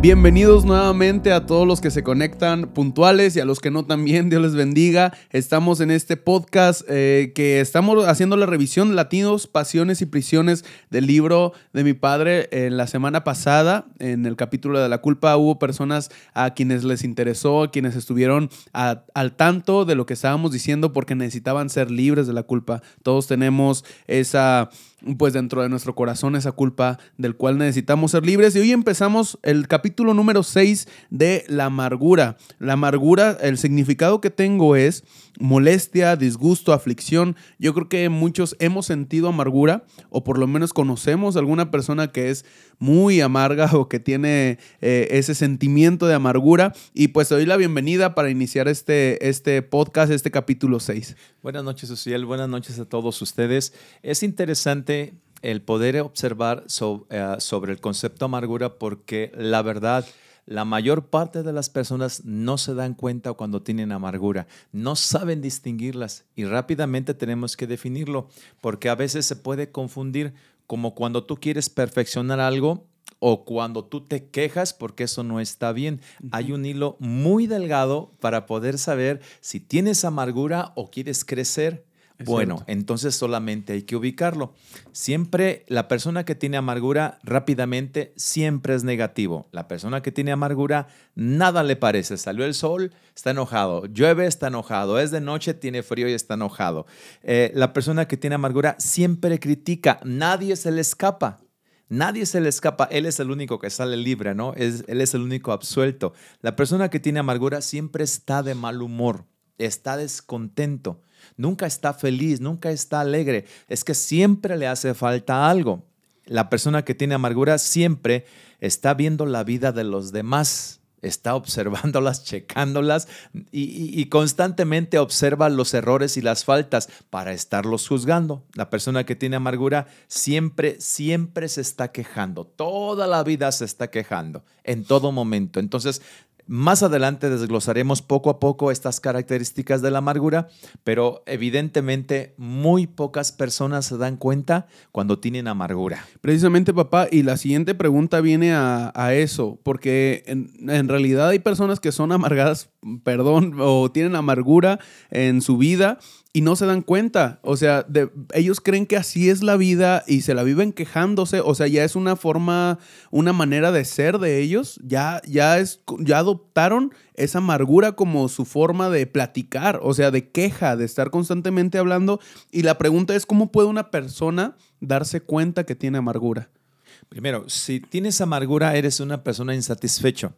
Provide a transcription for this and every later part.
Bienvenidos nuevamente a todos los que se conectan puntuales y a los que no también, Dios les bendiga. Estamos en este podcast eh, que estamos haciendo la revisión Latinos, Pasiones y Prisiones del libro de mi padre. En la semana pasada, en el capítulo de la culpa, hubo personas a quienes les interesó, a quienes estuvieron al tanto de lo que estábamos diciendo porque necesitaban ser libres de la culpa. Todos tenemos esa pues dentro de nuestro corazón esa culpa del cual necesitamos ser libres. Y hoy empezamos el capítulo número 6 de la amargura. La amargura, el significado que tengo es molestia, disgusto, aflicción. Yo creo que muchos hemos sentido amargura o por lo menos conocemos a alguna persona que es muy amarga o que tiene eh, ese sentimiento de amargura. Y pues te doy la bienvenida para iniciar este, este podcast, este capítulo 6. Buenas noches, Uciel. Buenas noches a todos ustedes. Es interesante el poder observar eh, sobre el concepto amargura porque la verdad la mayor parte de las personas no se dan cuenta cuando tienen amargura, no saben distinguirlas y rápidamente tenemos que definirlo, porque a veces se puede confundir como cuando tú quieres perfeccionar algo o cuando tú te quejas porque eso no está bien. Hay un hilo muy delgado para poder saber si tienes amargura o quieres crecer bueno, entonces solamente hay que ubicarlo. Siempre la persona que tiene amargura rápidamente siempre es negativo. La persona que tiene amargura nada le parece. Salió el sol, está enojado. Llueve, está enojado. Es de noche, tiene frío y está enojado. Eh, la persona que tiene amargura siempre critica. Nadie se le escapa. Nadie se le escapa, él es el único que sale libre, ¿no? Es, él es el único absuelto. La persona que tiene amargura siempre está de mal humor, está descontento nunca está feliz, nunca está alegre. Es que siempre le hace falta algo. La persona que tiene amargura siempre está viendo la vida de los demás, está observándolas, checándolas y, constantemente observa los errores y las faltas para estarlos juzgando. La persona que tiene amargura siempre, siempre se está quejando, toda la vida se está quejando, en todo momento. Entonces, más adelante desglosaremos poco a poco estas características de la amargura, pero evidentemente muy pocas personas se dan cuenta cuando tienen amargura. Precisamente, papá, y la siguiente pregunta viene a, eso, porque en, realidad hay personas que son amargadas, perdón, o tienen amargura en su vida y no se dan cuenta. O sea, ellos creen que así es la vida y se la viven quejándose. O sea, ya es una forma, una manera de ser de ellos. Ya, ya, es, ya esa amargura como su forma de platicar, o sea, de queja, de estar constantemente hablando. Y la pregunta es, ¿cómo puede una persona darse cuenta que tiene amargura? Primero, si tienes amargura, eres una persona insatisfecho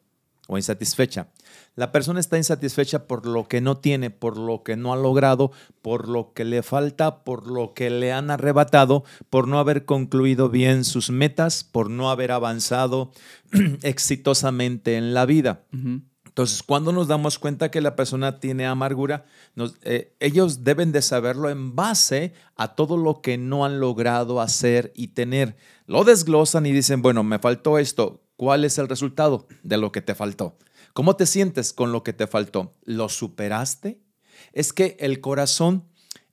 o insatisfecha. La persona está insatisfecha por lo que no tiene, por lo que no ha logrado, por lo que le falta, por lo que le han arrebatado, por no haber concluido bien sus metas, por no haber avanzado exitosamente en la vida. Entonces, cuando nos damos cuenta que la persona tiene amargura, eh, ellos deben de saberlo en base a todo lo que no han logrado hacer y tener. Lo desglosan y dicen, bueno, me faltó esto, ¿Cuál es el resultado de lo que te faltó? ¿Cómo te sientes con lo que te faltó? ¿Lo superaste? Es que el corazón,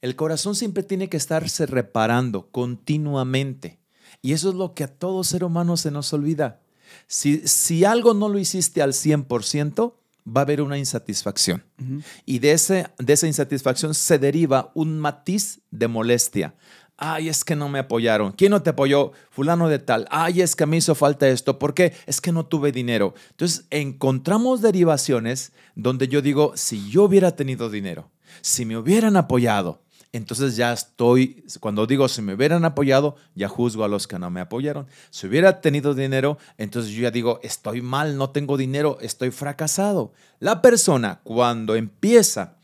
el corazón siempre tiene que estarse reparando continuamente. Y eso es lo que a todo ser humano se nos olvida. Si, si algo no lo hiciste al 100%, va a haber una insatisfacción. Y de, ese, de esa insatisfacción se deriva un matiz de molestia ay, es que no me apoyaron. ¿Quién no te apoyó? Fulano de tal. Ay, es que me hizo falta esto. ¿Por qué? Es que no tuve dinero. Entonces, encontramos derivaciones donde yo digo, si yo hubiera tenido dinero, si me hubieran apoyado, entonces ya estoy, cuando digo si me hubieran apoyado, ya juzgo a los que no me apoyaron. Si hubiera tenido dinero, entonces yo ya digo, estoy mal, no tengo dinero, estoy fracasado. La persona cuando empieza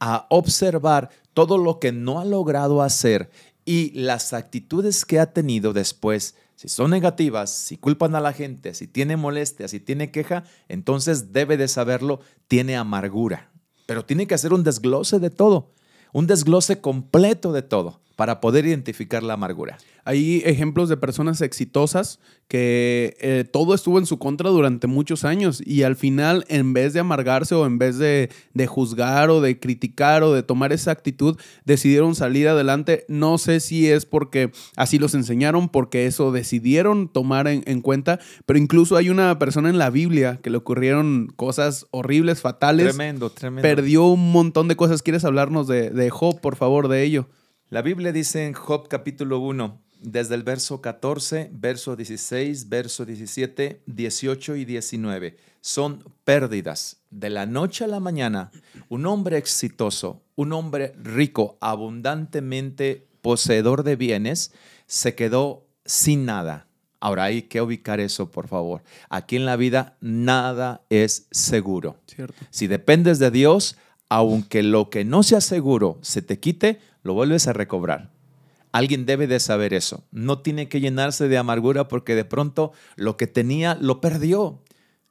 a observar todo lo que no ha logrado hacer y las actitudes que ha tenido después, si son negativas, si culpan a la gente, si tiene molestia, si tiene queja, entonces debe de saberlo, tiene amargura. Pero tiene que hacer un desglose de todo, un desglose completo de todo, para poder identificar la amargura. Hay ejemplos de personas exitosas que eh, todo estuvo en su contra durante muchos años y al final, en vez de amargarse o en vez de, de, juzgar o de criticar o de tomar esa actitud, decidieron salir adelante. No sé si es porque así los enseñaron, porque eso decidieron tomar en, en cuenta, pero incluso hay una persona en la Biblia que le ocurrieron cosas horribles, fatales. Tremendo, tremendo. Perdió un montón de cosas. ¿Quieres hablarnos de, de Job, por favor, de ello? La Biblia dice en Job capítulo 1, desde el verso 14, verso 16, verso 17, 18 y 19. Son pérdidas. De la noche a la mañana, un hombre exitoso, un hombre rico, abundantemente poseedor de bienes, se quedó sin nada. Ahora hay que ubicar eso, por favor. Aquí en la vida nada es seguro. Cierto. Si dependes de Dios, aunque lo que no sea seguro se te quite, lo vuelves a recobrar. Alguien debe de saber eso. No tiene que llenarse de amargura porque de pronto lo que tenía lo perdió.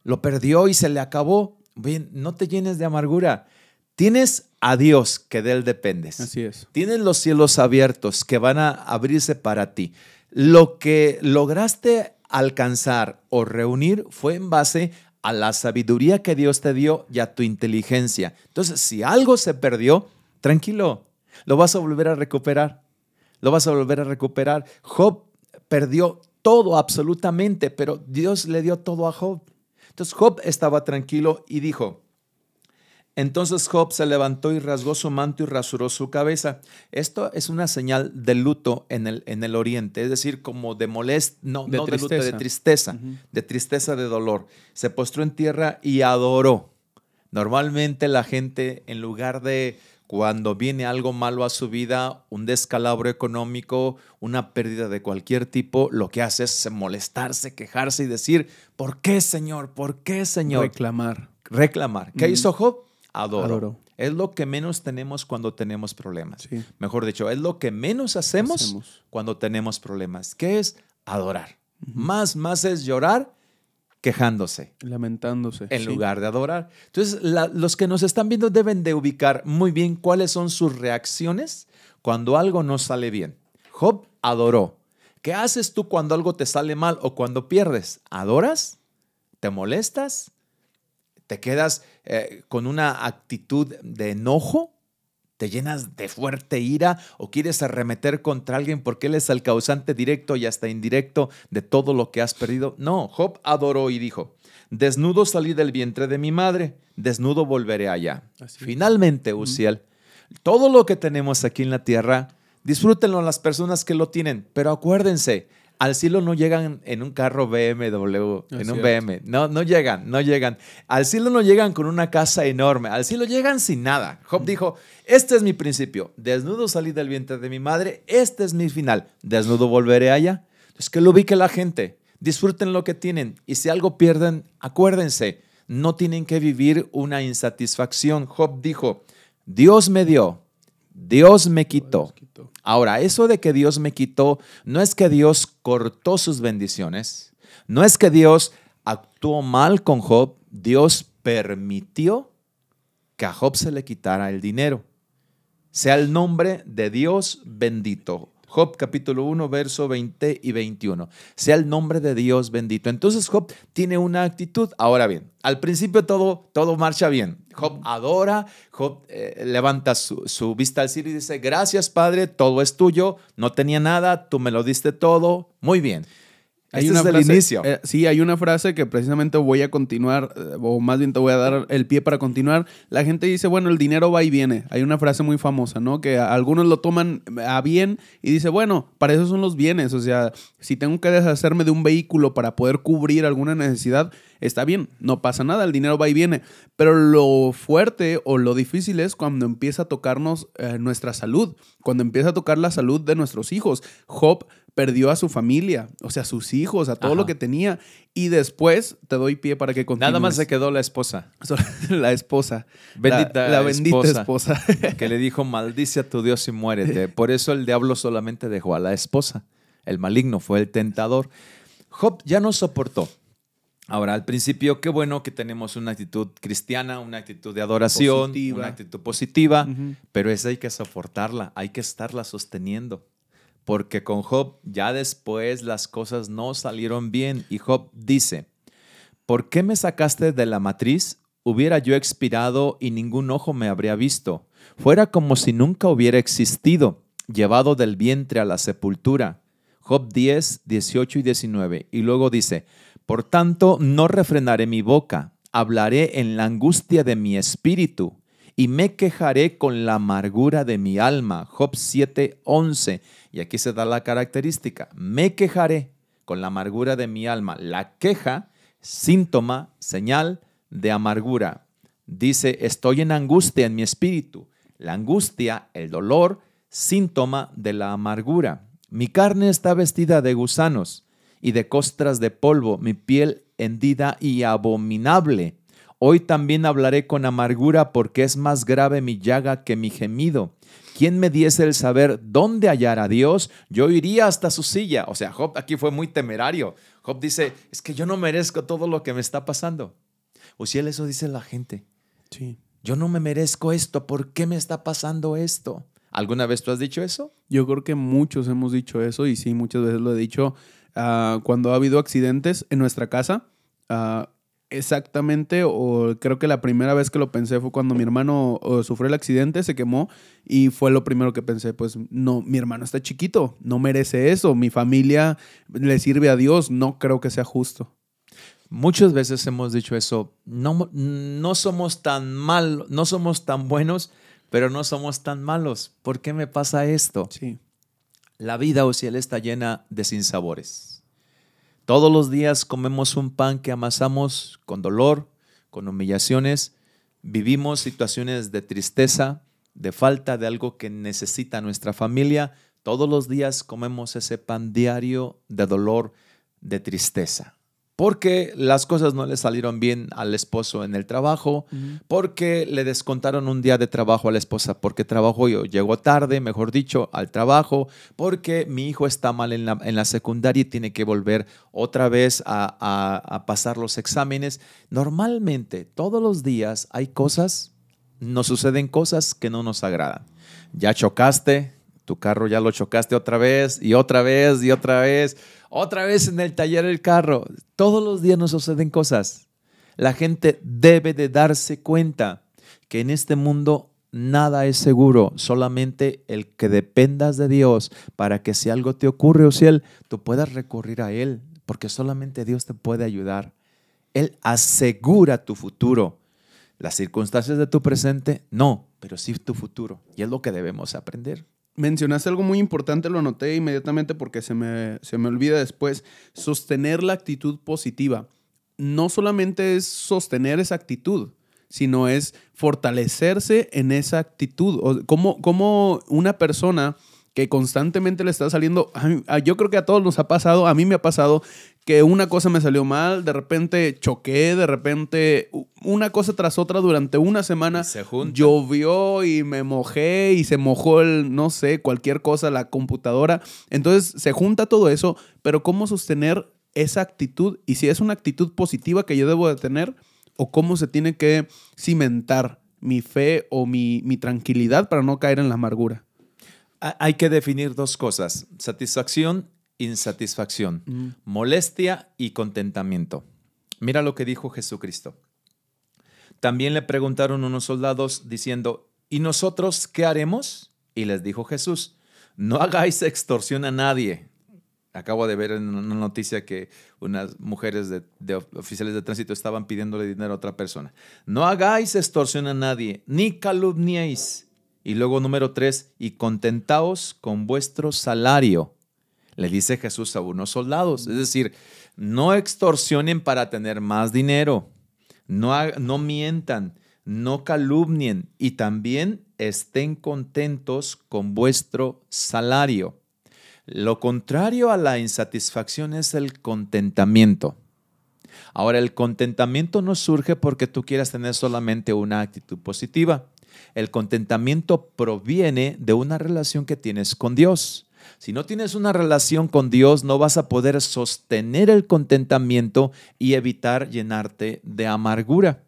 Lo perdió y se le acabó. Bien, no te llenes de amargura. Tienes a Dios que de Él dependes. Así es. Tienes los cielos abiertos que van a abrirse para ti. Lo que lograste alcanzar o reunir fue en base a la sabiduría que Dios te dio y a tu inteligencia. Entonces, si algo se perdió, tranquilo, lo vas a volver a recuperar. Lo vas a volver a recuperar. Job perdió todo absolutamente, pero Dios le dio todo a Job. Entonces Job estaba tranquilo y dijo, entonces Job se levantó y rasgó su manto y rasuró su cabeza. Esto es una señal de luto en el, en el oriente, es decir, como de molest, no, De no de luto, de tristeza. de tristeza, de dolor. Se postró en tierra y adoró. Normalmente la gente, en lugar de cuando viene algo malo a su vida, un descalabro económico, una pérdida de cualquier tipo, lo que hace es molestarse, quejarse y decir, ¿por qué, Señor? ¿Por qué, Señor? Reclamar. reclamar. ¿Qué Mm. hizo Job? Adoro. Adoro. Es lo que menos tenemos cuando tenemos problemas. Sí. Mejor dicho, es lo que menos hacemos, Hacemos. cuando tenemos problemas. ¿Qué es? Adorar. Más, más es llorar quejándose Lamentándose. en sí. lugar de adorar. Entonces, la- los que nos están viendo deben de ubicar muy bien cuáles son sus reacciones cuando algo no sale bien. Job adoró. ¿Qué haces tú cuando algo te sale mal o cuando pierdes? ¿Adoras? ¿Te molestas? ¿Te quedas eh, con una actitud de enojo? ¿Te llenas de fuerte ira o quieres arremeter contra alguien porque él es el causante directo y hasta indirecto de todo lo que has perdido? No, Job adoró y dijo, desnudo salí del vientre de mi madre, desnudo volveré allá. Así. Finalmente, Uziel, todo lo que tenemos aquí en la tierra, disfrútenlo las personas que lo tienen, pero acuérdense, al cielo no llegan en un carro BMW, Es en un. BM, no, no llegan, no llegan. Al cielo no llegan con una casa enorme, al cielo llegan sin nada. Job dijo, este es mi principio, desnudo salí del vientre de mi madre, este es mi final, desnudo volveré allá. Entonces que lo ubique la gente, disfruten lo que tienen y si algo pierden, acuérdense, no tienen que vivir una insatisfacción. Job dijo, Dios me dio, Dios me quitó. Ahora, eso de que Dios me quitó, no es que Dios cortó sus bendiciones, no es que Dios actuó mal con Job, Dios permitió que a Job se le quitara el dinero. Sea el nombre de Dios bendito. Job capítulo 1, verso 20 y 21. Sea el nombre de Dios bendito. Entonces Job tiene una actitud. Ahora bien, al principio todo, todo marcha bien. Job adora, Job eh, levanta su, su vista al cielo y dice, gracias Padre, todo es tuyo, no tenía nada, tú me lo diste todo, muy bien. Hay Este una es el frase- inicio. eh, sí, hay una frase que precisamente voy a continuar, eh, o más bien te voy a dar el pie para continuar. La gente dice, bueno, el dinero va y viene. Hay una frase muy famosa, ¿no? Que algunos lo toman a bien y dice, bueno, para eso son los bienes. O sea, si tengo que deshacerme de un vehículo para poder cubrir alguna necesidad, está bien, no pasa nada, el dinero va y viene. Pero lo fuerte o lo difícil es cuando empieza a tocarnos eh, nuestra salud, cuando empieza a tocar la salud de nuestros hijos. Job perdió a su familia, o sea, a sus hijos, a todo Ajá. lo que tenía. Y después te doy pie para que continúes. Nada más se quedó la esposa, la esposa. Bendita la, la bendita esposa. esposa. que le dijo, maldice a tu Dios y muérete. Por eso el diablo solamente dejó a la esposa. El maligno fue el tentador. Job ya no soportó. Ahora, al principio, qué bueno que tenemos una actitud cristiana, una actitud de adoración, Positiva. una actitud positiva, pero esa hay que soportarla, hay que estarla sosteniendo. Porque con Job ya después las cosas no salieron bien y Job dice, ¿por qué me sacaste de la matriz? Hubiera yo expirado y ningún ojo me habría visto. Fuera como si nunca hubiera existido, llevado del vientre a la sepultura. Job 10, 18 y 19. Y luego dice, por tanto, no refrenaré mi boca, hablaré en la angustia de mi espíritu y me quejaré con la amargura de mi alma. Job 7, 11. Y aquí se da la característica, me quejaré con la amargura de mi alma. La queja, síntoma, señal de amargura. Dice, estoy en angustia en mi espíritu. La angustia, el dolor, síntoma de la amargura. Mi carne está vestida de gusanos y de costras de polvo, mi piel hendida y abominable. Hoy también hablaré con amargura porque es más grave mi llaga que mi gemido. ¿Quién me diese el saber dónde hallar a Dios? Yo iría hasta su silla. O sea, Job aquí fue muy temerario. Job dice, es que yo no merezco todo lo que me está pasando. Uciel, eso dice la gente. Sí. Yo no me merezco esto. ¿Por qué me está pasando esto? ¿Alguna vez tú has dicho eso? Yo creo que muchos hemos dicho eso y sí, muchas veces lo he dicho ah, cuando ha habido accidentes en nuestra casa. ah, exactamente, o creo que la primera vez que lo pensé fue cuando mi hermano sufrió el accidente, se quemó y fue lo primero que pensé, pues no, mi hermano está chiquito, no merece eso, mi familia le sirve a Dios, no creo que sea justo. Muchas veces hemos dicho eso. No, no somos tan mal, no somos tan buenos, pero no somos tan malos. ¿Por qué me pasa esto? Sí. La vida, Ociel, está llena de sinsabores. Todos los días comemos un pan que amasamos con dolor, con humillaciones. Vivimos situaciones de tristeza, de falta de algo que necesita nuestra familia. Todos los días comemos ese pan diario de dolor, de tristeza. Porque las cosas no le salieron bien al esposo en el trabajo, porque le descontaron un día de trabajo a la esposa, porque trabajó y llegó tarde, mejor dicho, al trabajo, porque mi hijo está mal en la, en la secundaria y tiene que volver otra vez a, a- a pasar los exámenes. Normalmente, todos los días hay cosas, nos suceden cosas que no nos agradan. Ya chocaste, tu carro ya lo chocaste otra vez y otra vez y otra vez, otra vez en el taller el carro. Todos los días nos suceden cosas. La gente debe de darse cuenta que en este mundo nada es seguro, solamente el que dependas de Dios para que si algo te ocurre o si él, tú puedas recurrir a Él, porque solamente Dios te puede ayudar. Él asegura tu futuro. Las circunstancias de tu presente, no, pero sí tu futuro. Y es lo que debemos aprender. Mencionaste algo muy importante, lo anoté inmediatamente porque se me, se me olvida después. Sostener la actitud positiva. No solamente es sostener esa actitud, sino es fortalecerse en esa actitud. O, como, como una persona que constantemente le está saliendo, a mí- a- yo creo que a todos nos ha pasado, a mí me ha pasado que una cosa me salió mal, de repente choqué, de repente una cosa tras otra durante una semana. Se. Llovió y me mojé y se mojó el, no sé, cualquier cosa, la computadora. Entonces se junta todo eso, pero ¿cómo sostener esa actitud? Y si es una actitud positiva que yo debo de tener, o cómo se tiene que cimentar mi fe o mi, mi tranquilidad para no caer en la amargura. Ha- Hay que definir dos cosas, satisfacción, insatisfacción, Mm. molestia y contentamiento. Mira lo que dijo Jesucristo. También le preguntaron unos soldados diciendo, ¿y nosotros qué haremos? Y les dijo Jesús, no hagáis extorsión a nadie. Acabo de ver en una noticia que unas mujeres de, de oficiales de tránsito estaban pidiéndole dinero a otra persona. No hagáis extorsión a nadie, ni calumniéis. Y luego número tres, y contentaos con vuestro salario. Le dice Jesús a unos soldados. Es decir, no extorsionen para tener más dinero. No, no mientan, no calumnien y también estén contentos con vuestro salario. Lo contrario a la insatisfacción es el contentamiento. Ahora, el contentamiento no surge porque tú quieras tener solamente una actitud positiva. El contentamiento proviene de una relación que tienes con Dios. Si no tienes una relación con Dios, no vas a poder sostener el contentamiento y evitar llenarte de amargura.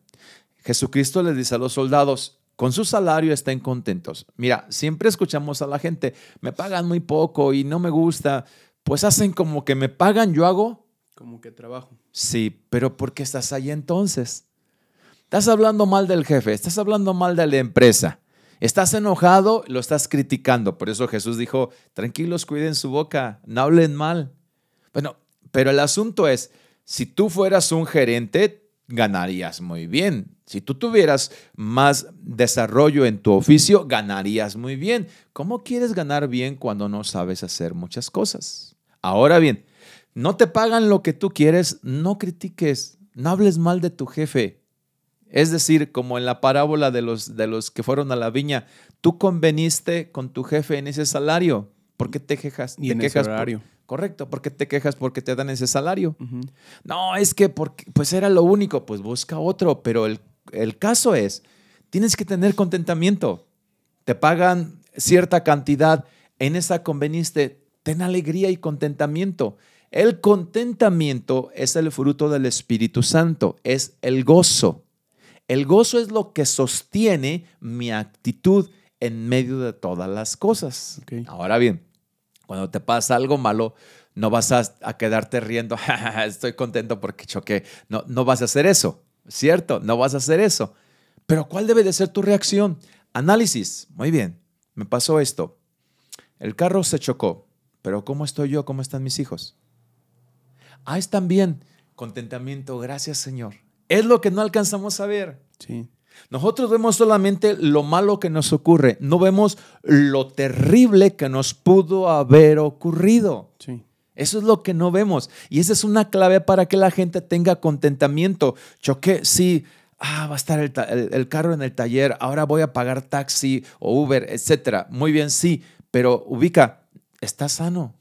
Jesucristo le dice a los soldados, con su salario estén contentos. Mira, siempre escuchamos a la gente, me pagan muy poco y no me gusta, pues hacen como que me pagan, yo hago. Como que trabajo. Sí, pero ¿por qué estás ahí entonces? Estás hablando mal del jefe, estás hablando mal de la empresa. Estás enojado, lo estás criticando. Por eso Jesús dijo, tranquilos, cuiden su boca, no hablen mal. Bueno, pero el asunto es, si tú fueras un gerente, ganarías muy bien. Si tú tuvieras más desarrollo en tu oficio, ganarías muy bien. ¿Cómo quieres ganar bien cuando no sabes hacer muchas cosas? Ahora bien, no te pagan lo que tú quieres, no critiques, no hables mal de tu jefe. Es decir, como en la parábola de los, de los que fueron a la viña, tú conveniste con tu jefe en ese salario. ¿Por qué te quejas? Y te en quejas ese por- horario. correcto, ¿por qué te quejas porque te dan ese salario? No, es que porque, pues era lo único, pues busca otro, pero el, el caso es, tienes que tener contentamiento. Te pagan cierta cantidad, en esa conveniste, ten alegría y contentamiento. El contentamiento es el fruto del Espíritu Santo, es el gozo. El gozo es lo que sostiene mi actitud en medio de todas las cosas. Ahora bien, cuando te pasa algo malo, no vas a, a quedarte riendo, "Ja, ja, ja, estoy contento porque choqué. No, no vas a hacer eso, ¿cierto? No vas a hacer eso. Pero ¿cuál debe de ser tu reacción? Análisis. Muy bien, me pasó esto. El carro se chocó, pero ¿cómo estoy yo? ¿Cómo están mis hijos? Ah, están bien. Contentamiento, gracias Señor. Es lo que no alcanzamos a ver. Sí. Nosotros vemos solamente lo malo que nos ocurre, no vemos lo terrible que nos pudo haber ocurrido. Sí. Eso es lo que no vemos. Y esa es una clave para que la gente tenga contentamiento. Choqué, sí, ah, va a estar el, ta- el- el carro en el taller, ahora voy a pagar taxi o Uber, etcétera. Muy bien, sí, pero ubica, estás sano.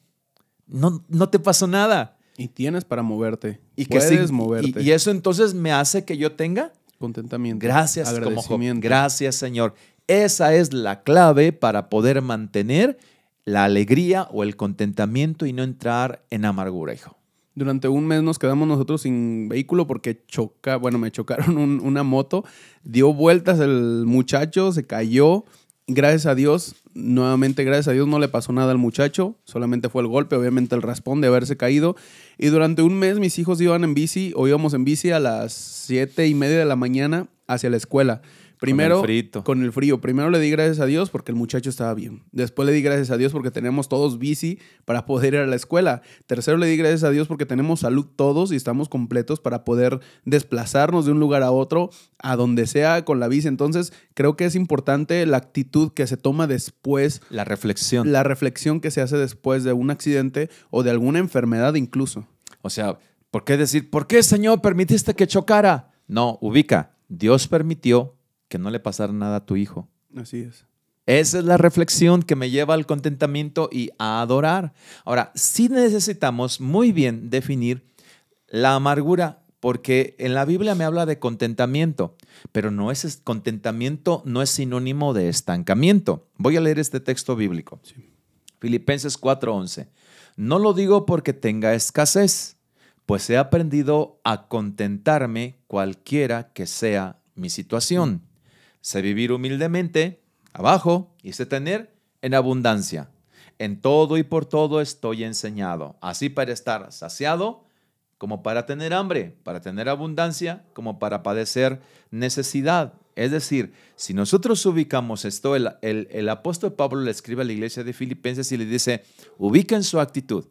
No, no te pasó nada. Y tienes para moverte. Y que Puedes sí- moverte. y- y eso entonces me hace que yo tenga Contentamiento. Gracias, como. Agradecimiento. Gracias, Señor. Esa es la clave para poder mantener la alegría o el contentamiento y no entrar en amargura, hijo. Durante un mes nos quedamos nosotros sin vehículo porque choca, bueno, me chocaron un- una moto, dio vueltas el muchacho, se cayó. Gracias a Dios, nuevamente gracias a Dios no le pasó nada al muchacho, solamente fue el golpe, obviamente el raspón de haberse caído. Y durante un mes mis hijos iban en bici o íbamos en bici a las siete y media de la mañana hacia la escuela. Primero, con el frío. Primero le di gracias a Dios porque el muchacho estaba bien. Después le di gracias a Dios porque tenemos todos bici para poder ir a la escuela. Tercero le di gracias a Dios porque tenemos salud todos y estamos completos para poder desplazarnos de un lugar a otro, a donde sea con la bici. Entonces, creo que es importante la actitud que se toma después, La reflexión. la reflexión que se hace después de un accidente o de alguna enfermedad incluso. O sea, ¿por qué decir, ¿por qué, Señor, permitiste que chocara? No, ubica. Dios permitió que no le pasara nada a tu hijo. Así es. Esa es la reflexión que me lleva al contentamiento y a adorar. Ahora, sí necesitamos muy bien definir la amargura, porque en la Biblia me habla de contentamiento, pero no es contentamiento no es sinónimo de estancamiento. Voy a leer este texto bíblico. Filipenses 4:11. No lo digo porque tenga escasez, pues he aprendido a contentarme cualquiera que sea mi situación. Sé vivir humildemente, abajo, y sé tener en abundancia. En todo y por todo estoy enseñado, así para estar saciado como para tener hambre, para tener abundancia, como para padecer necesidad. Es decir, si nosotros ubicamos esto, el, el- el apóstol Pablo le escribe a la iglesia de Filipenses y le dice, ubiquen su actitud.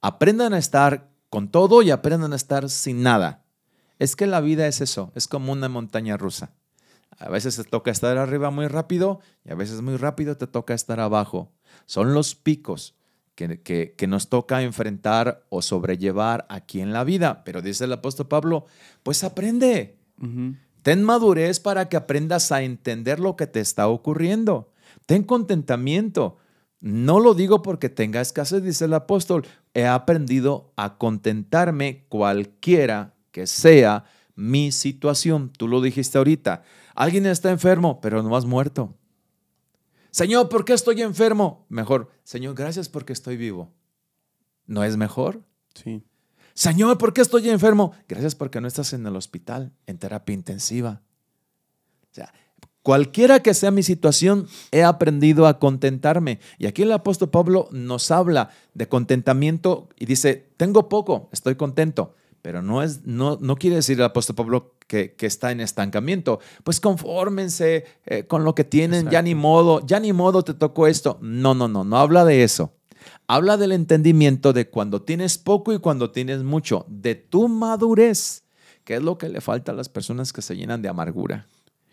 Aprendan a estar con todo y aprendan a estar sin nada. Es que la vida es eso, es como una montaña rusa. A veces te toca estar arriba muy rápido y a veces muy rápido te toca estar abajo. Son los picos que, que- que nos toca enfrentar o sobrellevar aquí en la vida. Pero dice el apóstol Pablo, pues aprende. Ten madurez para que aprendas a entender lo que te está ocurriendo. Ten contentamiento. No lo digo porque tenga escasez, dice el apóstol. He aprendido a contentarme cualquiera que sea mi situación. Tú lo dijiste ahorita. Alguien está enfermo, pero no has muerto. Señor, ¿por qué estoy enfermo? Mejor, Señor, gracias porque estoy vivo. ¿No es mejor? Sí. Señor, ¿por qué estoy enfermo? Gracias porque no estás en el hospital, en terapia intensiva. O sea, cualquiera que sea mi situación, he aprendido a contentarme. Y aquí el apóstol Pablo nos habla de contentamiento y dice, tengo poco, estoy contento. Pero no, es, no, no quiere decir el apóstol Pablo que, está en estancamiento. Pues confórmense eh, con lo que tienen, ya ni modo, ya ni modo te tocó esto. No, no, no, no habla de eso. Habla del entendimiento de cuando tienes poco y cuando tienes mucho, de tu madurez, que es lo que le falta a las personas que se llenan de amargura.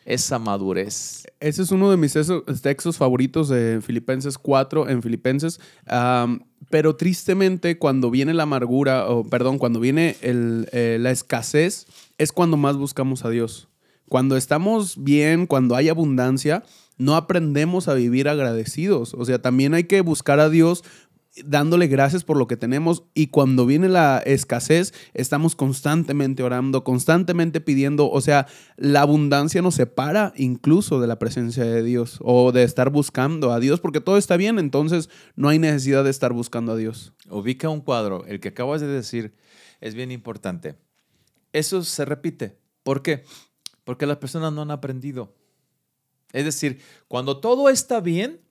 Esa madurez. Ese es uno de mis textos favoritos de Filipenses 4 en Filipenses. pero tristemente, cuando viene la amargura, o perdón, cuando viene eh, la escasez, es cuando más buscamos a Dios. Cuando estamos bien, cuando hay abundancia, no aprendemos a vivir agradecidos. O sea, también hay que buscar a Dios dándole gracias por lo que tenemos y cuando viene la escasez estamos constantemente orando, constantemente pidiendo, o sea, la abundancia nos separa incluso de la presencia de Dios o de estar buscando a Dios porque todo está bien, entonces no hay necesidad de estar buscando a Dios. Ubica un cuadro, el que acabas de decir es bien importante. Eso se repite. ¿Por qué? Porque las personas no han aprendido. Es decir, cuando todo está bien,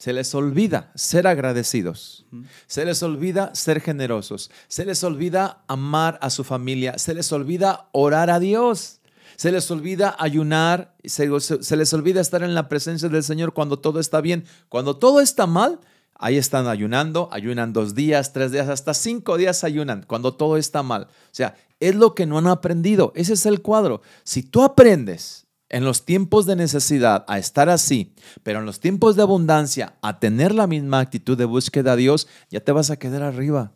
se les olvida ser agradecidos, se les olvida ser generosos, se les olvida amar a su familia, se les olvida orar a Dios, se les olvida ayunar, se, les olvida estar en la presencia del Señor cuando todo está bien. Cuando todo está mal, ahí están ayunando, ayunan dos días, tres días, hasta cinco días ayunan, cuando todo está mal. O sea, es lo que no han aprendido. Ese es el cuadro. Si tú aprendes en los tiempos de necesidad a estar así, pero en los tiempos de abundancia a tener la misma actitud de búsqueda a Dios, ya te vas a quedar arriba.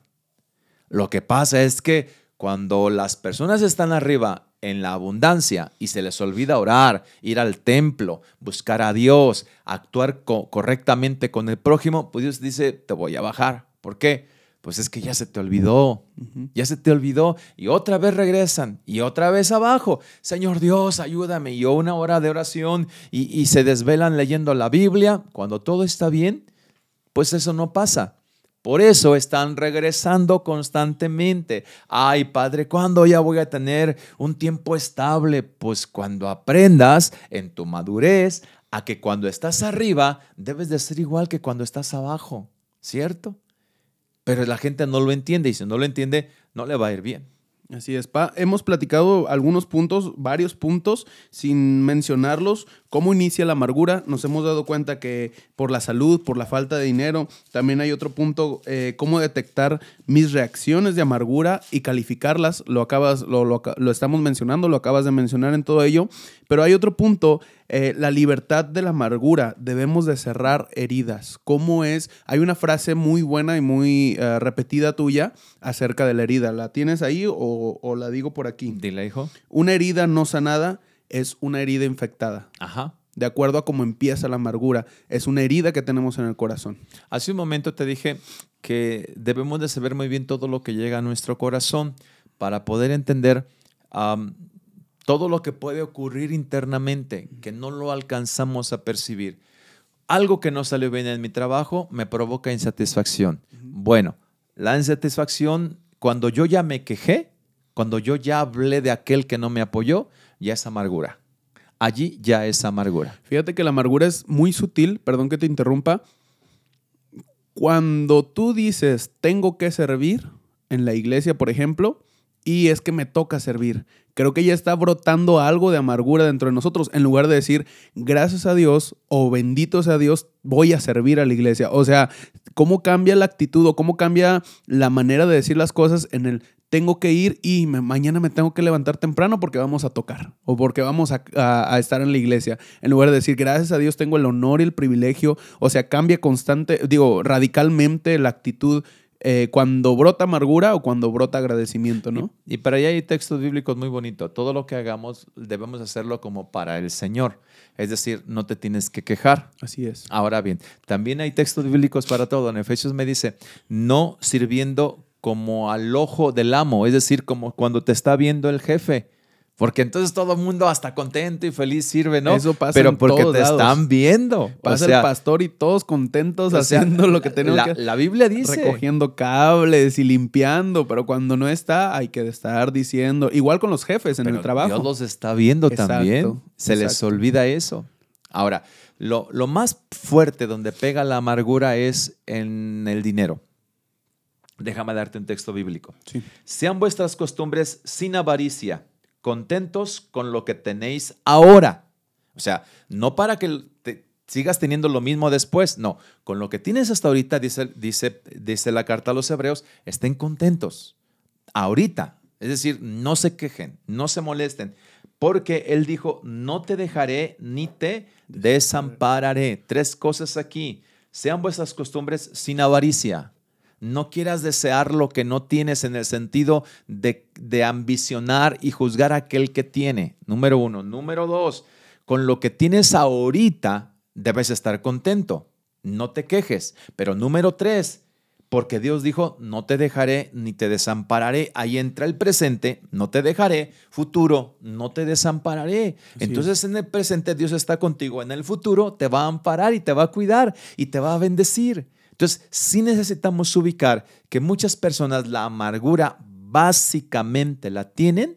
Lo que pasa es que cuando las personas están arriba en la abundancia y se les olvida orar, ir al templo, buscar a Dios, actuar correctamente con el prójimo, pues Dios dice, te voy a bajar. ¿Por qué? Pues es que ya se te olvidó, ya se te olvidó y otra vez regresan y otra vez abajo. Señor Dios, ayúdame. Y una hora de oración y, y se desvelan leyendo la Biblia. Cuando todo está bien, pues eso no pasa. Por eso están regresando constantemente. Ay, Padre, ¿cuándo ya voy a tener un tiempo estable? Pues cuando aprendas en tu madurez a que cuando estás arriba debes de ser igual que cuando estás abajo, ¿cierto? Pero la gente no lo entiende y si no lo entiende, no le va a ir bien. Así es, Pa. Hemos platicado algunos puntos, varios puntos, sin mencionarlos, cómo inicia la amargura. Nos hemos dado cuenta que por la salud, por la falta de dinero, también hay otro punto, eh, cómo detectar mis reacciones de amargura y calificarlas. Lo acabas, lo, lo, lo estamos mencionando, lo acabas de mencionar en todo ello. Pero hay otro punto eh, la libertad de la amargura, debemos de cerrar heridas. ¿Cómo es? Hay una frase muy buena y muy eh, repetida tuya acerca de la herida. ¿La tienes ahí o, o, la digo por aquí? Dile, hijo. Una herida no sanada es una herida infectada. Ajá. De acuerdo a cómo empieza la amargura, es una herida que tenemos en el corazón. Hace un momento te dije que debemos de saber muy bien todo lo que llega a nuestro corazón para poder entender todo lo que puede ocurrir internamente, que no lo alcanzamos a percibir. Algo que no salió bien en mi trabajo me provoca insatisfacción. Bueno, la insatisfacción, cuando yo ya me quejé, cuando yo ya hablé de aquel que no me apoyó, ya es amargura. Allí ya es amargura. Fíjate que la amargura es muy sutil, perdón que te interrumpa. Cuando tú dices, tengo que servir en la iglesia, por ejemplo, y es que me toca servir. Creo que ya está brotando algo de amargura dentro de nosotros, en lugar de decir, gracias a Dios o bendito sea Dios, voy a servir a la iglesia. O sea, cómo cambia la actitud o cómo cambia la manera de decir las cosas en el tengo que ir y mañana me tengo que levantar temprano porque vamos a tocar o porque vamos a, a, estar en la iglesia. En lugar de decir, gracias a Dios tengo el honor y el privilegio. O sea, cambia constante, digo, radicalmente la actitud eh, cuando brota amargura o cuando brota agradecimiento, ¿no? Y, para allá hay textos bíblicos muy bonitos. Todo lo que hagamos debemos hacerlo como para el Señor. Es decir, no te tienes que quejar. Así es. Ahora bien, también hay textos bíblicos para todo. En Efesios me dice, no sirviendo como al ojo del amo, es decir, como cuando te está viendo el jefe. Porque entonces todo el mundo hasta contento y feliz sirve, ¿no? Eso pasa Pero en porque todos te lados. están viendo. Pasa o sea, el pastor y todos contentos o sea, haciendo lo que tenemos la, que la Biblia dice. recogiendo cables y limpiando, pero cuando no está hay que estar diciendo, igual con los jefes en Pero el trabajo. Dios los está viendo Exacto, también. Se les olvida eso. Ahora, lo, lo más fuerte donde pega la amargura es en el dinero. Déjame darte un texto bíblico. Sí. Sean vuestras costumbres sin avaricia, contentos con lo que tenéis ahora. O sea, no para que te sigas teniendo lo mismo después, no. Con lo que tienes hasta ahorita, dice, dice, dice la carta a los hebreos, estén contentos. Ahorita. Es decir, no se quejen, no se molesten. Porque él dijo, no te dejaré ni te desampararé. Tres cosas aquí. Sean vuestras costumbres sin avaricia. No quieras desear lo que no tienes en el sentido de, de ambicionar y juzgar a aquel que tiene. Número uno. Número dos, con lo que tienes ahorita debes estar contento. No te quejes. Pero número tres, porque Dios dijo, no te dejaré ni te desampararé. Ahí entra el presente, no te dejaré. Futuro, no te desampararé. Así Entonces en el presente Dios está contigo. En el futuro te va a amparar y te va a cuidar y te va a bendecir. Entonces sí necesitamos ubicar que muchas personas la amargura básicamente la tienen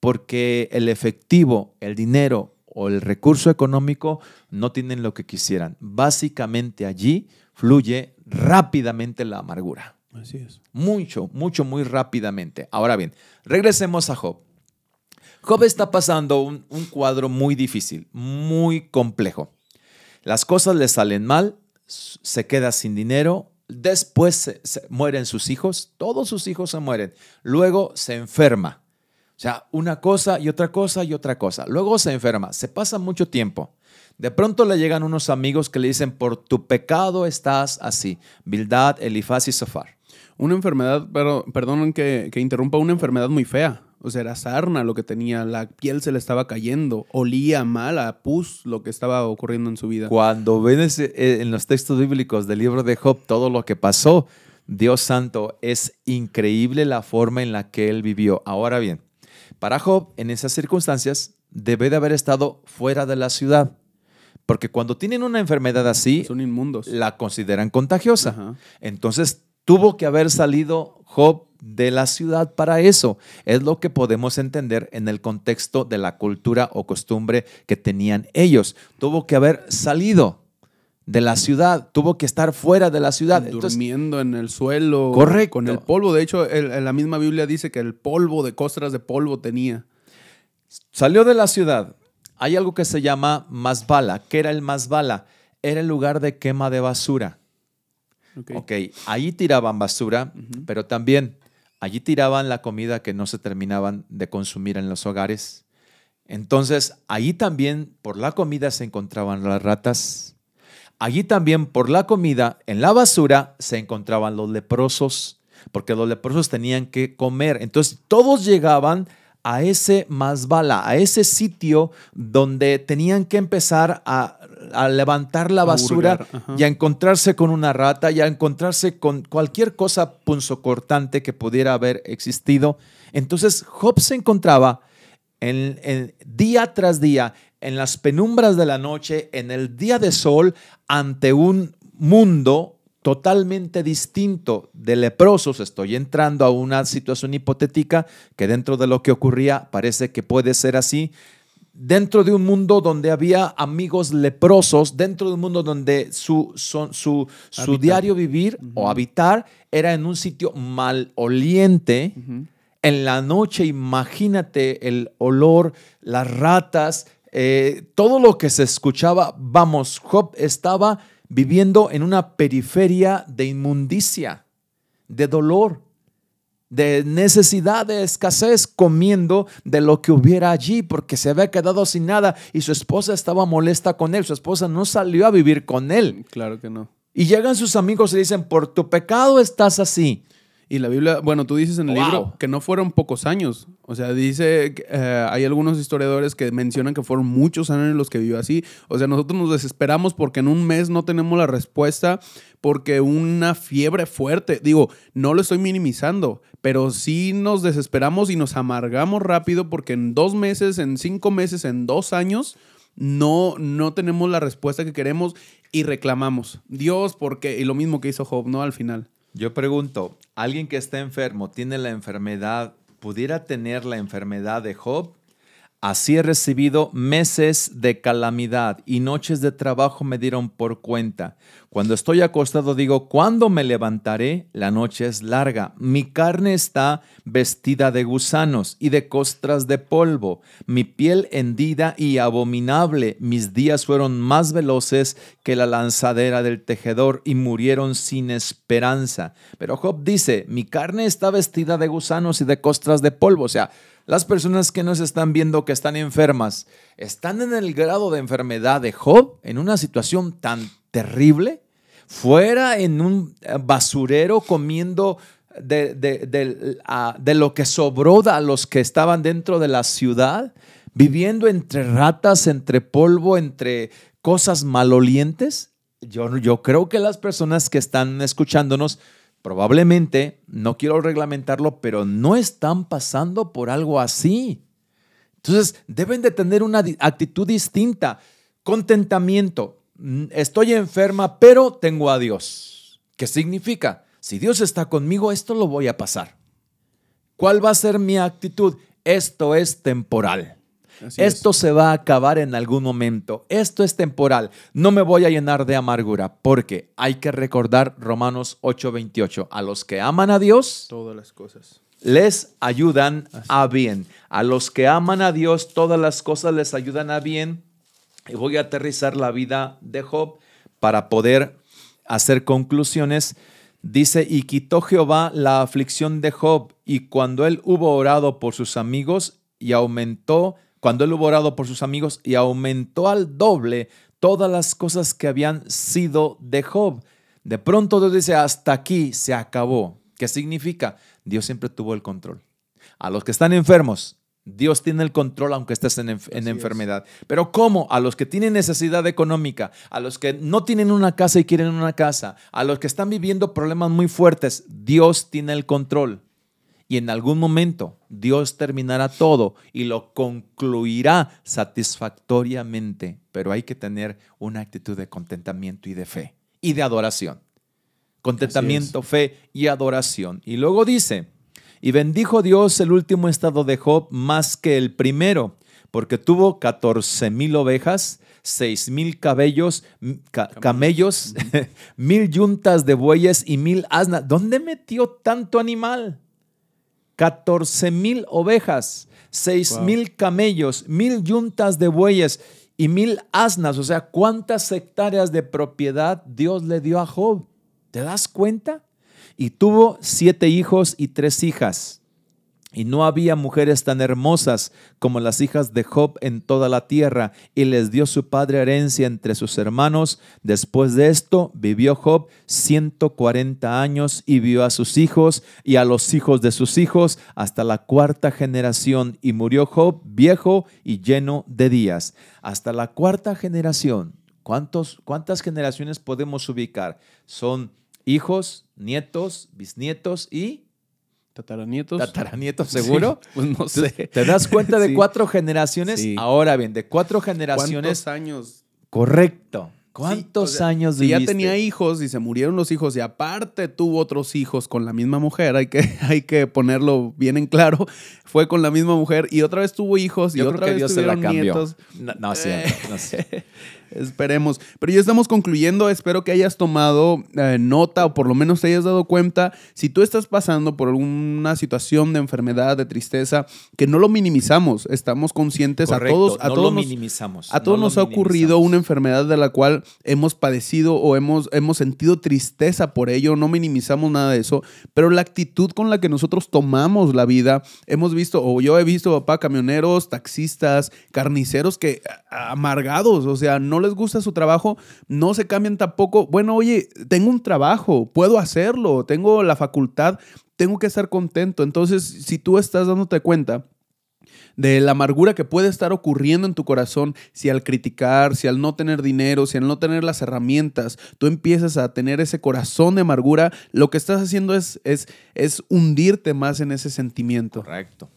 porque el efectivo, el dinero o el recurso económico no tienen lo que quisieran. Básicamente allí fluye rápidamente la amargura. Así es. Mucho, mucho, muy rápidamente. Ahora bien, regresemos a Job. Job está pasando un, un cuadro muy difícil, muy complejo. Las cosas le salen mal, se queda sin dinero, después se- mueren sus hijos, todos sus hijos se mueren, luego se enferma. O sea, una cosa y otra cosa y otra cosa. Luego se enferma, se pasa mucho tiempo. De pronto le llegan unos amigos que le dicen, por tu pecado estás así. Bildad, Elifaz y Sofar. Una enfermedad, pero perdonen que, que interrumpa, una enfermedad muy fea. O sea, era sarna lo que tenía, la piel se le estaba cayendo, olía mal a pus lo que estaba ocurriendo en su vida. Cuando ven ese- eh, en los textos bíblicos del libro de Job todo lo que pasó, Dios santo, es increíble la forma en la que él vivió. Ahora bien, para Job, en esas circunstancias, debe de haber estado fuera de la ciudad. Porque cuando tienen una enfermedad así, Son inmundos. la consideran contagiosa. Ajá. Entonces tuvo que haber salido Job de la ciudad para eso. Es lo que podemos entender en el contexto de la cultura o costumbre que tenían ellos. Tuvo que haber salido de la ciudad, tuvo que estar fuera de la ciudad. Entonces, Durmiendo en el suelo. Correcto. Con el polvo. De hecho, el- en la misma Biblia dice que el polvo de costras de polvo tenía. salió de la ciudad. Hay algo que se llama masbala. ¿Qué era el masbala? Era el lugar de quema de basura. Ok. Allí tiraban basura, pero también allí tiraban la comida que no se terminaban de consumir en los hogares. Entonces, allí también por la comida se encontraban las ratas. Allí también por la comida, en la basura, se encontraban los leprosos, porque los leprosos tenían que comer. Entonces, todos llegaban a ese masbala, a ese sitio donde tenían que empezar a, a levantar la basura y a encontrarse con una rata y a encontrarse con cualquier cosa punzocortante que pudiera haber existido. Entonces Job se encontraba en, en- día tras día, en las penumbras de la noche, en el día de sol, ante un mundo totalmente distinto de leprosos. Estoy entrando a una situación hipotética que dentro de lo que ocurría parece que puede ser así dentro de un mundo donde había amigos leprosos, dentro de un mundo donde su, su, su diario vivir o habitar era en un sitio maloliente. Ujú. En la noche, imagínate el olor, las ratas, eh, todo lo que se escuchaba. Vamos, Job estaba viviendo en una periferia de inmundicia, de dolor de necesidad, de escasez, comiendo de lo que hubiera allí, porque se había quedado sin nada y su esposa estaba molesta con él. Su esposa no salió a vivir con él. Claro que no. Y llegan sus amigos y le dicen, por tu pecado estás así. Y la Biblia, bueno, tú dices en el Wow. libro que no fueron pocos años. O sea, dice, eh, hay algunos historiadores que mencionan que fueron muchos años en los que vivió así. O sea, nosotros nos desesperamos porque en un mes no tenemos la respuesta, porque una fiebre fuerte, digo, no lo estoy minimizando, pero sí nos desesperamos y nos amargamos rápido porque en dos meses, en cinco meses, en dos años, no, no tenemos la respuesta que queremos y reclamamos. Dios, porque, y lo mismo que hizo Job, ¿no? Al final. Yo pregunto, ¿alguien que está enfermo tiene la enfermedad, pudiera tener la enfermedad de Job? Así he recibido meses de calamidad y noches de trabajo me dieron por cuenta. Cuando estoy acostado digo, ¿cuándo me levantaré? La noche es larga. Mi carne está vestida de gusanos y de costras de polvo. Mi piel hendida y abominable. Mis días fueron más veloces que la lanzadera del tejedor y murieron sin esperanza. Pero Job dice, mi carne está vestida de gusanos y de costras de polvo. O sea, las personas que nos están viendo que están enfermas, están en el grado de enfermedad de Job, en una situación tan terrible, fuera en un eh, basurero comiendo ah, de lo que sobró a los que estaban dentro de la ciudad, viviendo entre ratas, entre polvo, entre cosas malolientes. Yo, yo creo que las personas que están escuchándonos probablemente, no quiero reglamentarlo, pero no están pasando por algo así. Entonces, deben de tener una actitud distinta. Contentamiento. Mm, Estoy enferma, pero tengo a Dios. ¿Qué significa? Si Dios está conmigo, esto lo voy a pasar. ¿Cuál va a ser mi actitud? Esto es temporal. Así es. Esto se va a acabar en algún momento. Esto es temporal. No me voy a llenar de amargura porque hay que recordar Romanos 8:28. A los que aman a Dios, Todas las cosas. les ayudan a bien. A los que aman a Dios, todas las cosas les ayudan a bien. Y voy a aterrizar la vida de Job para poder hacer conclusiones. Dice, y quitó Jehová la aflicción de Job, y cuando él hubo orado por sus amigos y aumentó, cuando él hubo orado por sus amigos y aumentó al doble todas las cosas que habían sido de Job. De pronto Dios dice, hasta aquí se acabó. ¿Qué significa? Dios siempre tuvo el control. A los que están enfermos, Dios tiene el control aunque estés en, es. enfermedad. Pero ¿cómo? A los que tienen necesidad económica, a los que no tienen una casa y quieren una casa, a los que están viviendo problemas muy fuertes, Dios tiene el control. Y en algún momento Dios terminará todo y lo concluirá satisfactoriamente. Pero hay que tener una actitud de contentamiento y de fe y de adoración. Contentamiento, fe y adoración. Y luego dice, y bendijo Dios el último estado de Job más que el primero, porque tuvo 14 mil ovejas, 6 mil cabellos, ca- camellos, mil yuntas de bueyes y mil asnas. ¿Dónde metió tanto animal? 14 mil ovejas, 6 Wow. mil camellos, mil yuntas de bueyes y mil asnas. O sea, ¿cuántas hectáreas de propiedad Dios le dio a Job? ¿Te das cuenta? Y tuvo siete hijos y tres hijas. Y no había mujeres tan hermosas como las hijas de Job en toda la tierra, y les dio su padre herencia entre sus hermanos. Después de esto vivió Job 140 años y vio a sus hijos y a los hijos de sus hijos hasta la cuarta generación, y murió Job viejo y lleno de días. Hasta la cuarta generación. ¿Cuántos, ¿Cuántas generaciones podemos ubicar? Son hijos, nietos, bisnietos y Tataranietos. tataranietos, ¿seguro? Sí, pues no sé. ¿Te das cuenta de Sí. cuatro generaciones? Sí. Ahora bien, de cuatro generaciones. ¿Cuántos años? Correcto. ¿Cuántos o sea, años Si ya viviste? tenía hijos y se murieron los hijos y aparte tuvo otros hijos con la misma mujer, hay que, hay que ponerlo bien en claro, fue con la misma mujer y otra vez tuvo hijos y Yo otra creo que vez Dios se la cambió. nietos. No, no, siento, no sé. Esperemos. Pero ya estamos concluyendo. Espero que hayas tomado eh, nota o por lo menos te hayas dado cuenta. Si tú estás pasando por alguna situación de enfermedad, de tristeza, que no lo minimizamos. Estamos conscientes Correcto, a todos. A no todos lo nos- minimizamos. A todos no nos ha ocurrido una enfermedad de la cual hemos padecido o hemos, hemos sentido tristeza por ello, no minimizamos nada de eso, pero la actitud con la que nosotros tomamos la vida, hemos visto, o yo he visto, papá, camioneros, taxistas, carniceros que amargados, o sea, no les gusta su trabajo, no se cambian tampoco. Bueno, oye, tengo un trabajo, puedo hacerlo, tengo la facultad, tengo que estar contento. Entonces, si tú estás dándote cuenta de la amargura que puede estar ocurriendo en tu corazón si al criticar, si al no tener dinero, si al no tener las herramientas, tú empiezas a tener ese corazón de amargura, lo que estás haciendo es, es, es hundirte más en ese sentimiento. Correcto.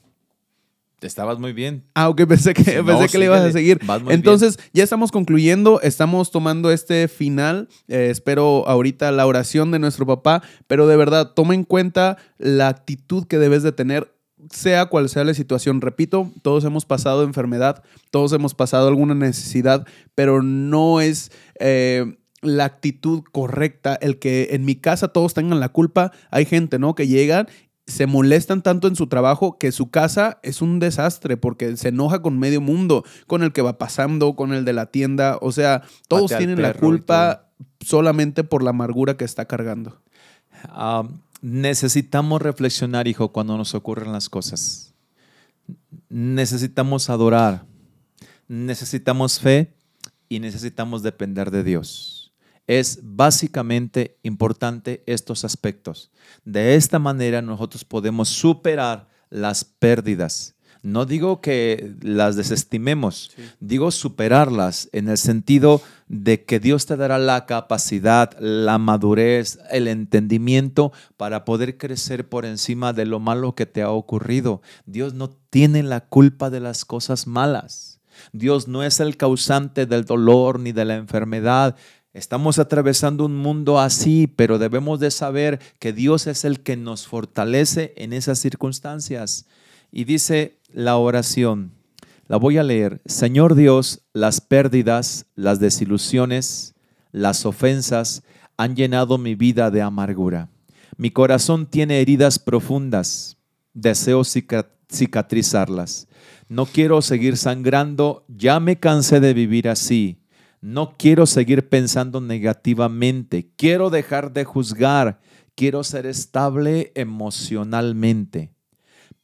Estabas muy bien. Ah, ok, pensé que, pensé que le ibas a seguir. Entonces, ya estamos concluyendo, estamos tomando este final. Eh, espero ahorita la oración de nuestro papá, pero de verdad, toma en cuenta la actitud que debes de tener sea cual sea la situación, repito, todos hemos pasado enfermedad, todos hemos pasado alguna necesidad, pero no es eh, la actitud correcta el que en mi casa todos tengan la culpa. Hay gente, ¿no? Que llegan se molestan tanto en su trabajo que su casa es un desastre porque se enoja con medio mundo, con el que va pasando, con el de la tienda, o sea, todos tienen la culpa solamente por la amargura que está cargando. Ah, necesitamos reflexionar, hijo, cuando nos ocurren las cosas. Necesitamos adorar, necesitamos fe y necesitamos depender de Dios. Es básicamente importante estos aspectos. De esta manera nosotros podemos superar las pérdidas no digo que las desestimemos, digo superarlas en el sentido de que Dios te dará la capacidad, la madurez, el entendimiento para poder crecer por encima de lo malo que te ha ocurrido. Dios no tiene la culpa de las cosas malas. Dios no es el causante del dolor ni de la enfermedad. Estamos atravesando un mundo así, pero debemos de saber que Dios es el que nos fortalece en esas circunstancias. Y dice la oración, la voy a leer. Señor Dios, las pérdidas, las desilusiones, las ofensas han llenado mi vida de amargura. Mi corazón tiene heridas profundas. Deseo cicatrizarlas. No quiero seguir sangrando. Ya me cansé de vivir así. No quiero seguir pensando negativamente. Quiero dejar de juzgar. Quiero ser estable emocionalmente.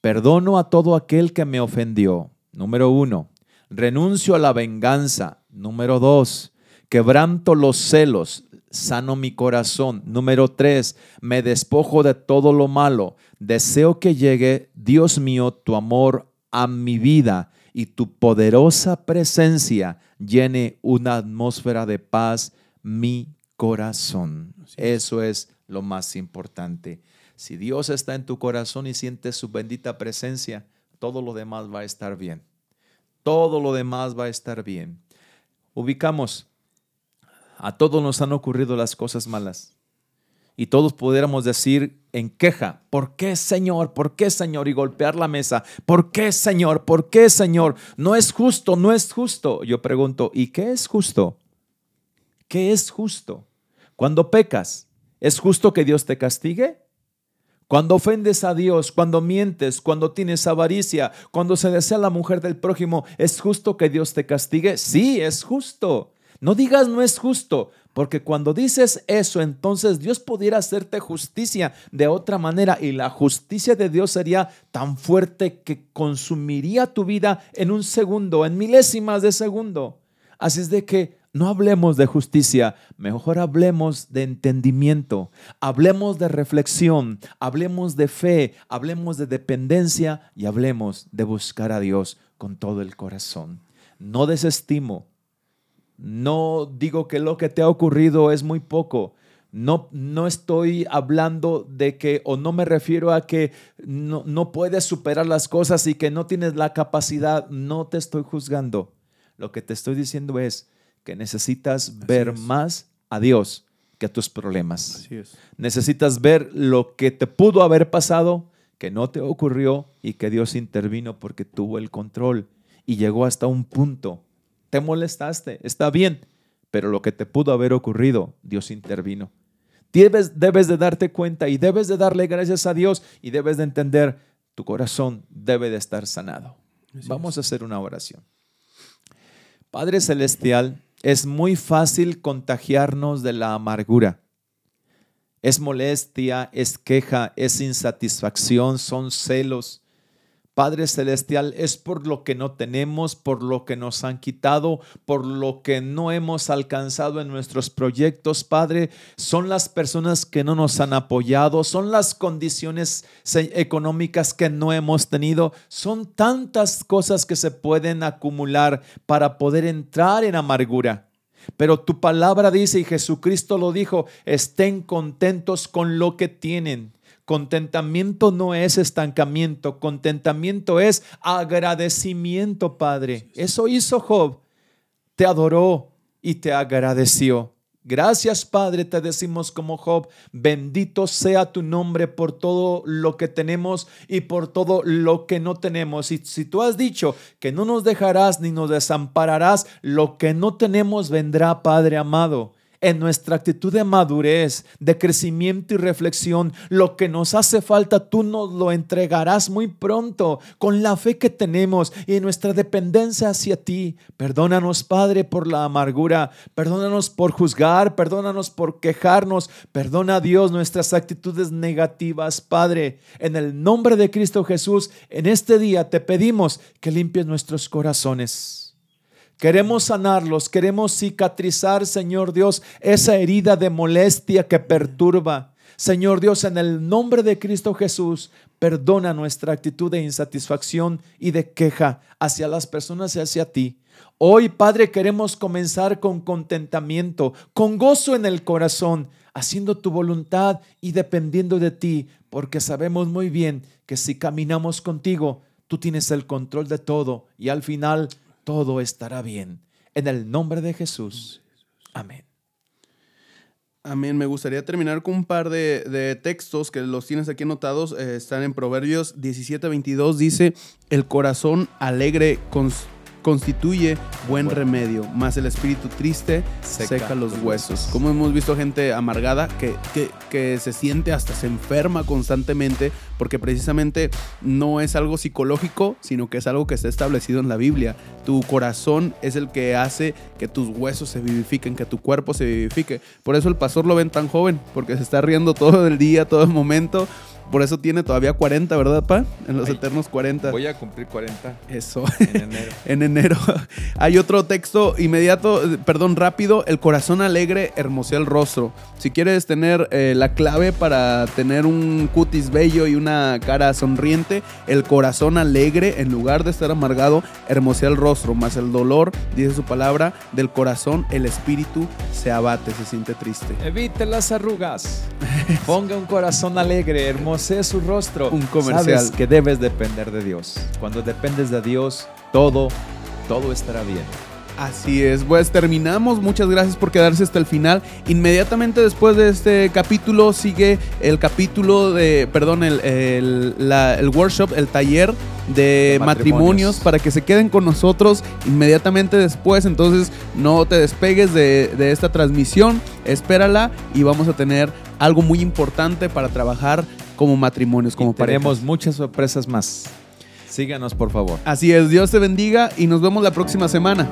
Perdono a todo aquel que me ofendió. Número uno. Renuncio a la venganza. Número dos. Quebranto los celos. Sano mi corazón. Número tres. Me despojo de todo lo malo. Deseo que llegue, Dios mío, tu amor a mi vida y tu poderosa presencia llene una atmósfera de paz mi corazón. Eso es lo más importante. Si Dios está en tu corazón y sientes su bendita presencia, todo lo demás va a estar bien. Todo lo demás va a estar bien. Ubicamos, a todos nos han ocurrido las cosas malas. Y todos pudiéramos decir en queja, ¿por qué Señor? ¿Por qué Señor? Y golpear la mesa, ¿por qué Señor? ¿Por qué Señor? No es justo, no es justo. Yo pregunto, ¿y qué es justo? ¿Qué es justo? Cuando pecas, ¿es justo que Dios te castigue? Cuando ofendes a Dios, cuando mientes, cuando tienes avaricia, cuando se desea la mujer del prójimo, ¿es justo que Dios te castigue? Sí, es justo. No digas no es justo, porque cuando dices eso, entonces Dios pudiera hacerte justicia de otra manera y la justicia de Dios sería tan fuerte que consumiría tu vida en un segundo, en milésimas de segundo. Así es de que no hablemos de justicia, mejor hablemos de entendimiento, hablemos de reflexión, hablemos de fe, hablemos de dependencia y hablemos de buscar a Dios con todo el corazón. No desestimo, no digo que lo que te ha ocurrido es muy poco. No, no estoy hablando de que, o no me refiero a que no, no puedes superar las cosas y que no tienes la capacidad. No te estoy juzgando. Lo que te estoy diciendo es, que necesitas ver más a Dios que a tus problemas. Necesitas ver lo que te pudo haber pasado, que no te ocurrió y que Dios intervino porque tuvo el control y llegó hasta un punto. Te molestaste, está bien, pero lo que te pudo haber ocurrido, Dios intervino. Debes, debes de darte cuenta y debes de darle gracias a Dios y debes de entender, tu corazón debe de estar sanado. Vamos a hacer una oración. Padre Celestial, es muy fácil contagiarnos de la amargura. Es molestia, es queja, es insatisfacción, son celos. Padre Celestial, es por lo que no tenemos, por lo que nos han quitado, por lo que no hemos alcanzado en nuestros proyectos, Padre. Son las personas que no nos han apoyado, son las condiciones económicas que no hemos tenido, son tantas cosas que se pueden acumular para poder entrar en amargura. Pero tu palabra dice, y Jesucristo lo dijo, estén contentos con lo que tienen. Contentamiento no es estancamiento, contentamiento es agradecimiento, Padre. Eso hizo Job. Te adoró y te agradeció. Gracias, Padre, te decimos como Job, bendito sea tu nombre por todo lo que tenemos y por todo lo que no tenemos. Y si tú has dicho que no nos dejarás ni nos desampararás, lo que no tenemos vendrá, Padre amado en nuestra actitud de madurez, de crecimiento y reflexión, lo que nos hace falta, tú nos lo entregarás muy pronto con la fe que tenemos y nuestra dependencia hacia ti. Perdónanos, Padre, por la amargura, perdónanos por juzgar, perdónanos por quejarnos, perdona Dios nuestras actitudes negativas, Padre. En el nombre de Cristo Jesús, en este día te pedimos que limpies nuestros corazones. Queremos sanarlos, queremos cicatrizar, Señor Dios, esa herida de molestia que perturba. Señor Dios, en el nombre de Cristo Jesús, perdona nuestra actitud de insatisfacción y de queja hacia las personas y hacia ti. Hoy, Padre, queremos comenzar con contentamiento, con gozo en el corazón, haciendo tu voluntad y dependiendo de ti, porque sabemos muy bien que si caminamos contigo, tú tienes el control de todo y al final todo estará bien. En el nombre de Jesús. Amén. Amén. Me gustaría terminar con un par de, textos que los tienes aquí anotados. Eh, están en Proverbios 17, 22. Dice, el corazón alegre con constituye buen remedio, más el espíritu triste seca, los huesos. Como hemos visto gente amargada que, que, se siente hasta se enferma constantemente porque precisamente no es algo psicológico, sino que es algo que está establecido en la Biblia. Tu corazón es el que hace que tus huesos se vivifiquen, que tu cuerpo se vivifique. Por eso el pastor lo ven tan joven, porque se está riendo todo el día, todo el momento por eso tiene todavía 40, ¿verdad, pa? En los eternos 40. Voy a cumplir 40. Eso. En enero. en enero. Hay otro texto inmediato, perdón, rápido. El corazón alegre hermosea el rostro. Si quieres tener eh, la clave para tener un cutis bello y una cara sonriente, el corazón alegre, en lugar de estar amargado, hermosea el rostro. Más el dolor, dice su palabra, del corazón, el espíritu se abate, se siente triste. Evite las arrugas. Ponga un corazón alegre, hermoso su rostro. Un comercial. Sabes que debes depender de Dios. Cuando dependes de Dios, todo, todo estará bien. Así es, pues terminamos. Muchas gracias por quedarse hasta el final. Inmediatamente después de este capítulo sigue el capítulo de, perdón, el, el, workshop, el taller de, matrimonios. para que se queden con nosotros inmediatamente después. Entonces no te despegues de, de esta transmisión, espérala y vamos a tener algo muy importante para trabajar como matrimonios, como parejas. Tenemos muchas sorpresas más. Síganos, por favor. Así es, Dios te bendiga y nos vemos la próxima semana.